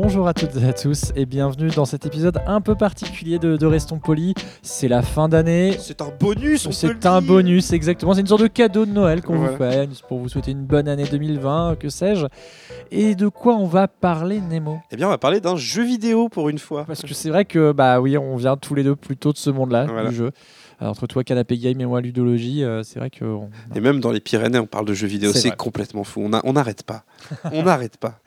Bonjour à toutes et à tous et bienvenue dans cet épisode un peu particulier de, de Restons Polis. C'est la fin d'année. C'est un bonus, C'est un bonus, exactement. C'est une sorte de cadeau de Noël qu'on vous fait pour vous souhaiter une bonne année 2020, que sais-je. Et de quoi on va parler, Nemo? Eh bien, on va parler d'un jeu vidéo pour une fois. Parce que c'est vrai que, bah oui, on vient tous les deux plutôt de ce monde-là, Voilà. du jeu. Alors, entre toi, Canapé Game et moi, Ludologie, euh, c'est vrai que. on- Et même dans les Pyrénées, on parle de jeux vidéo. C'est complètement fou. On n'arrête pas. on n'arrête pas.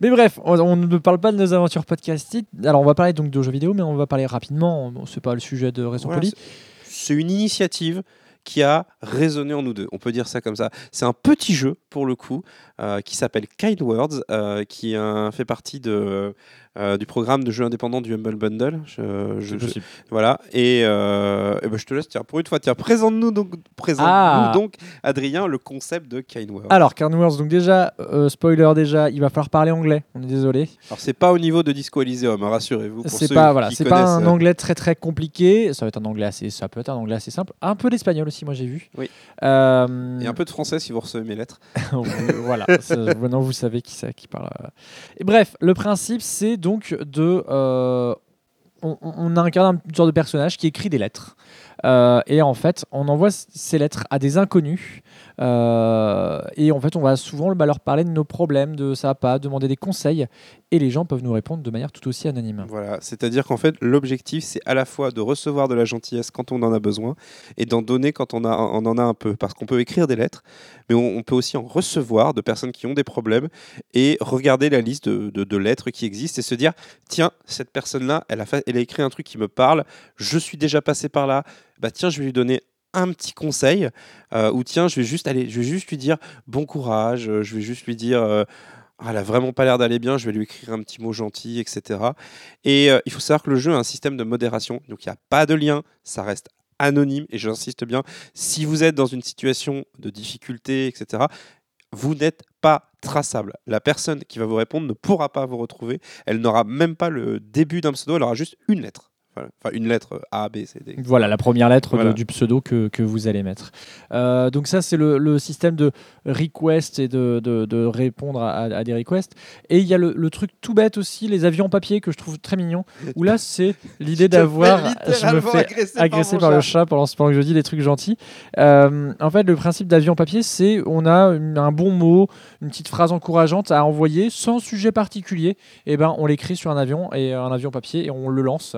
Mais bref, on, on ne parle pas de nos aventures podcastiques. Alors, on va parler donc de jeux vidéo, mais on va parler rapidement. C'est pas le sujet de Restons Voilà, Polis. c'est- C'est une initiative qui a résonné en nous deux. On peut dire ça comme ça. C'est un petit jeu, pour le coup, euh, qui s'appelle Kind Words, euh, qui euh, fait partie de, euh, du programme de jeux indépendants du Humble Bundle. Je- je- je- voilà. Et, euh, eh ben, je te laisse, tiens, pour une fois, tiens, présente-nous donc, présente Ah. donc, Adrien, le concept de Words. Alors, Carnivores, donc déjà, euh, spoiler déjà, il va falloir parler anglais. On est désolé. Alors c'est pas au niveau de Disco Elysium, hein, rassurez-vous. C'est pas voilà, c'est pas un anglais très très compliqué. Ça va être un anglais assez, ça peut être un anglais assez simple. Un peu d'espagnol aussi, moi j'ai vu. Oui. Et un peu de français si vous recevez mes lettres. voilà. Maintenant vous savez qui c'est qui parle. Et bref, le principe c'est donc de, euh, on, on incarne une sorte de personnage qui écrit des lettres. Euh, et en fait, on envoie ces lettres à des inconnus. Euh, et en fait, on va souvent bah, leur parler de nos problèmes, de ça pas, demander des conseils. Et les gens peuvent nous répondre de manière tout aussi anonyme. Voilà, c'est-à-dire qu'en fait, l'objectif, c'est à la fois de recevoir de la gentillesse quand on en a besoin et d'en donner quand on, en a un peu. Parce qu'on peut écrire des lettres, mais on, peut aussi en recevoir de personnes qui ont des problèmes et regarder la liste de, lettres qui existent et se dire tiens, cette personne-là, elle a écrit un truc qui me parle, je suis déjà passé par là, bah tiens, je vais lui donner un petit conseil euh, ou tiens je vais juste aller je vais juste lui dire bon courage euh, je vais juste lui dire euh, ah, elle a vraiment pas l'air d'aller bien, je vais lui écrire un petit mot gentil, etc. Et il faut savoir que le jeu a un système de modération, donc il n'y a pas de lien, ça reste anonyme, et j'insiste bien, si vous êtes dans une situation de difficulté, etc., vous n'êtes pas traçable. La personne qui va vous répondre ne pourra pas vous retrouver, elle n'aura même pas le début d'un pseudo, elle aura juste une lettre. Voilà. Enfin, une lettre A, B, C, D. Voilà la première lettre de- du pseudo que, que vous allez mettre. Euh, donc ça c'est le, le système de request et de, de- de répondre à, à des requests. Et il y a le, le truc tout bête aussi, les avions en papier que je trouve très mignon. Où là c'est l'idée d'avoir, je me fais agressé par, le chat pendant, pendant que je dis des trucs gentils. Euh, en fait, le principe d'avion papier, c'est on a un bon mot, une petite phrase encourageante à envoyer sans sujet particulier. Et ben, on l'écrit sur un avion et un avion papier et on le lance.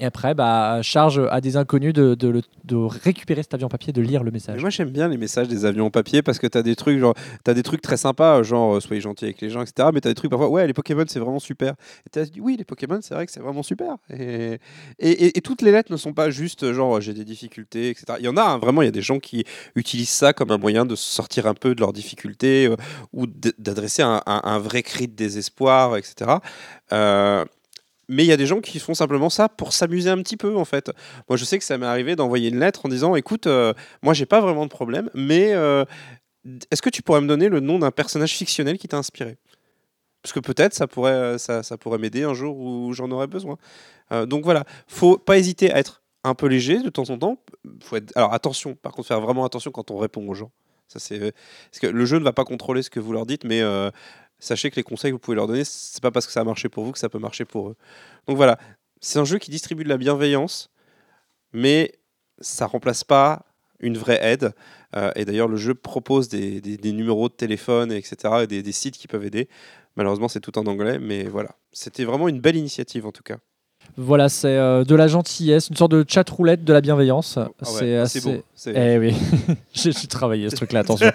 Et après, bah, charge à des inconnus de, de récupérer cet avion papier, de lire le message. moi j'aime bien les messages des avions en papier parce que tu as des trucs t'as des trucs très sympas genre euh, soyez gentil avec les gens etc mais tu as des trucs parfois ouais les Pokémon c'est vraiment super. Et tu dit oui les Pokémon c'est vrai que c'est vraiment super. Et, et, et- toutes les lettres ne sont pas juste genre j'ai des difficultés etc il y en a hein, vraiment il y a des gens qui utilisent ça comme un moyen de sortir un peu de leurs difficultés euh, ou d'adresser un, vrai cri de désespoir etc mais il y a des gens qui font simplement ça pour s'amuser un petit peu en fait. Moi je sais que ça m'est arrivé d'envoyer une lettre en disant écoute euh, moi j'ai pas vraiment de problème, mais euh, est-ce que tu pourrais me donner le nom d'un personnage fictionnel qui t'a inspiré? Parce que peut-être ça pourrait, euh, ça, pourrait m'aider un jour où j'en aurais besoin. Euh, donc voilà, faut pas hésiter à être un peu léger de temps en temps. Faut. Alors attention, par contre faire vraiment attention quand on répond aux gens. Ça c'est parce que le jeu ne va pas contrôler ce que vous leur dites, mais sachez que les conseils que vous pouvez leur donner, c'est pas parce que ça a marché pour vous que ça peut marcher pour eux. Donc voilà, c'est un jeu qui distribue de la bienveillance, mais ça remplace pas une vraie aide. Euh, et d'ailleurs, le jeu propose des, numéros de téléphone, etc., et des sites qui peuvent aider. Malheureusement, c'est tout en anglais, mais voilà. C'était vraiment une belle initiative, en tout cas. Voilà, c'est euh, de la gentillesse, une sorte de chat roulette de la bienveillance. Ah ouais, c'est assez... beau. Eh oui, j'ai travaillé ce truc-là, attention.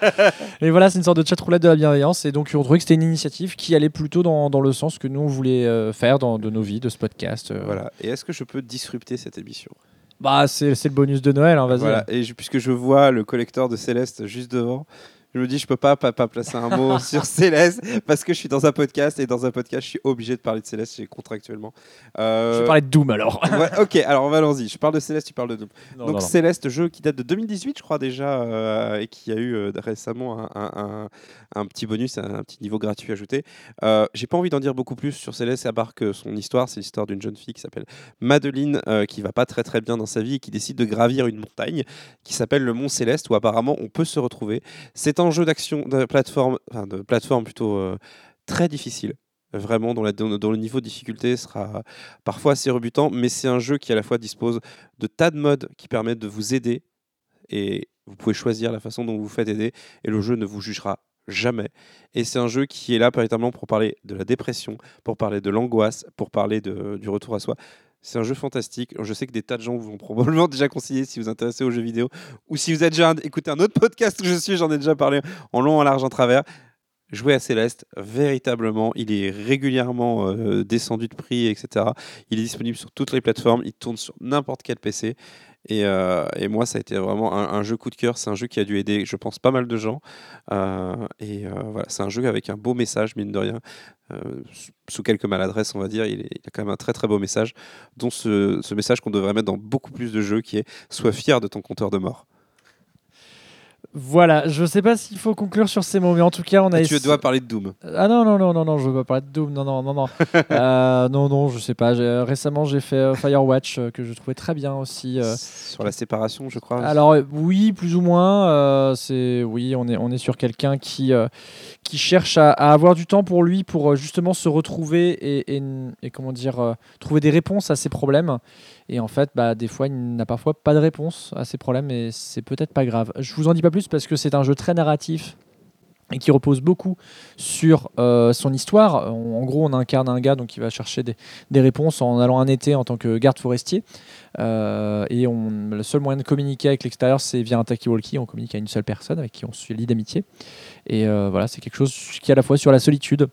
Et voilà, c'est une sorte de chat roulette de la bienveillance. Et donc, on trouvait que c'était une initiative qui allait plutôt dans, dans le sens que nous, on voulait euh, faire dans, de nos vies, de ce podcast. euh. Voilà. Et est-ce que je peux disrupter cette émission? Bah, c'est c'est le bonus de Noël, hein, vas-y. Voilà. Et je- puisque je vois le collecteur de Céleste juste devant, Je me dis, je peux pas, pas, pas placer un mot sur Céleste parce que je suis dans un podcast et dans un podcast, je suis obligé de parler de Céleste contractuellement. Euh, Je vais parler de Doom alors. ouais, ok, alors allons-y. Je parle de Céleste, tu parles de Doom. Non, Donc non, non. Céleste, jeu qui date de 2018, je crois déjà, euh, et qui a eu euh, récemment un, un- un- un petit bonus, un, un petit niveau gratuit ajouté. Euh, J'ai pas envie d'en dire beaucoup plus sur Céleste, à part que son histoire, c'est l'histoire d'une jeune fille qui s'appelle Madeline, qui va pas très très bien dans sa vie et qui décide de gravir une montagne qui s'appelle le Mont Céleste, où apparemment on peut se retrouver. C'est un jeu d'action de plateforme, enfin de plateforme plutôt euh, très difficile. Vraiment, dont, le niveau de difficulté sera parfois assez rebutant, mais c'est un jeu qui à la fois dispose de tas de modes qui permettent de vous aider et vous pouvez choisir la façon dont vous vous faites aider et le jeu ne vous jugera jamais. Et c'est un jeu qui est là véritablement pour parler de la dépression, pour parler de l'angoisse, pour parler du retour à soi. C'est un jeu fantastique. Je sais que des tas de gens vous ont probablement déjà conseillé si vous vous intéressez aux jeux vidéo ou si vous avez déjà écouté un autre podcast où je suis, j'en ai déjà parlé en long, en large, en travers. Jouer à Céleste, véritablement, il est régulièrement euh, descendu de prix, etc. Il est disponible sur toutes les plateformes, il tourne sur n'importe quel PC. Et, euh, et moi, ça a été vraiment un, jeu coup de cœur. C'est un jeu qui a dû aider, je pense, pas mal de gens. Euh, et euh, voilà, c'est un jeu avec un beau message, mine de rien. Sous- quelques maladresses, on va dire, il, est- a quand même un très très beau message, dont ce message qu'on devrait mettre dans beaucoup plus de jeux, qui est Sois fier de ton compteur de mort. Voilà, je sais pas s'il faut conclure sur ces mots, mais en tout cas, on a Et tu essa- dois parler de Doom. Ah non, non, non, non, non, je veux pas parler de Doom, non, non, non, non. Euh, non, non, je sais pas. j'ai- Récemment, j'ai fait euh, Firewatch, euh, que je trouvais très bien aussi. euh. Sur la séparation, je crois. Alors euh, oui, plus ou moins. euh, c'est oui, on est on est sur quelqu'un qui euh, qui cherche à, à avoir du temps pour lui pour euh, justement se retrouver et, et, et comment dire euh, trouver des réponses à ses problèmes. Et en fait, bah, des fois, il n'a parfois pas de réponse à ses problèmes et c'est peut-être pas grave. Je vous en dis pas plus parce que c'est un jeu très narratif et qui repose beaucoup sur euh, son histoire. En, en gros, on incarne un gars donc, qui va chercher des, des réponses en allant un été en tant que garde forestier. Euh, et on, le seul moyen de communiquer avec l'extérieur, c'est via un talkie-walkie. On communique à une seule personne avec qui on se lie d'amitié. Et euh, voilà, c'est quelque chose qui est à la fois sur la solitude,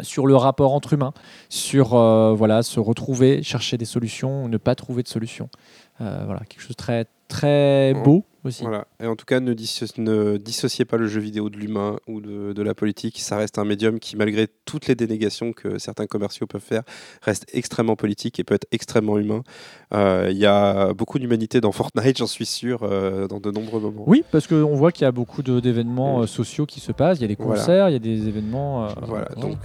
sur le rapport entre humains, sur voilà, se retrouver, chercher des solutions, ou ne pas trouver de solutions. Euh, voilà, quelque chose de très, très beau aussi. Voilà. Et en tout cas, ne, disso- ne dissociez pas le jeu vidéo de l'humain ou de, de la politique. Ça reste un médium qui, malgré toutes les dénégations que certains commerciaux peuvent faire, reste extrêmement politique et peut être extrêmement humain. Euh, Il y a beaucoup d'humanité dans Fortnite, j'en suis sûr, euh, dans de nombreux moments. Oui, parce qu'on voit qu'il y a beaucoup d'événements euh, sociaux qui se passent. Il y a des concerts, il y a des événements. Voilà, ouais. donc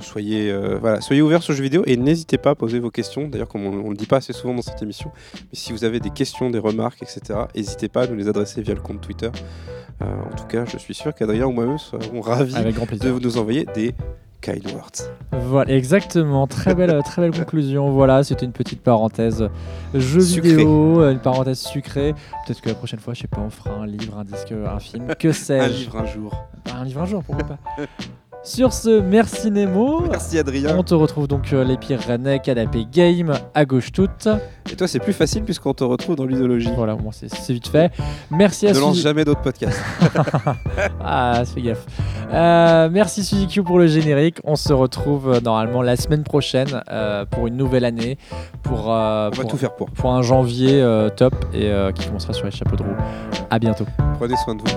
soyez, voilà, soyez ouverts sur le jeu vidéo et n'hésitez pas à poser vos questions. D'ailleurs, comme on ne le dit pas assez souvent dans cette émission, mais si vous avez des questions, des remarques, etc., n'hésitez pas à nous les adresser via le compte Twitter. Euh, en tout cas, je suis sûr qu'Adrien ou moi-même serons ravis de nous envoyer des kind words. Voilà, exactement. Très belle, très belle conclusion. Voilà, c'était une petite parenthèse jeu vidéo, euh, une parenthèse sucrée. Peut-être que la prochaine fois, je sais pas, on fera un livre, un disque, un film, que Un sais-je. livre un jour. Un livre un jour, pourquoi pas. Sur ce, merci Nemo. Merci Adrien. On te retrouve donc euh, les Pyrénées, Canapé Game, à gauche toute. Et toi, c'est plus facile puisqu'on te retrouve dans l'idéologie. Voilà, bon, c'est vite fait. Merci à Ne lance Suzy- jamais d'autres podcasts. Ah, fais gaffe. Euh, merci Suzy Q pour le générique. On se retrouve euh, normalement la semaine prochaine pour une nouvelle année, pour, On va pour, tout faire pour. pour un janvier top et qui commencera sur les chapeaux de roue. À bientôt. Prenez soin de vous.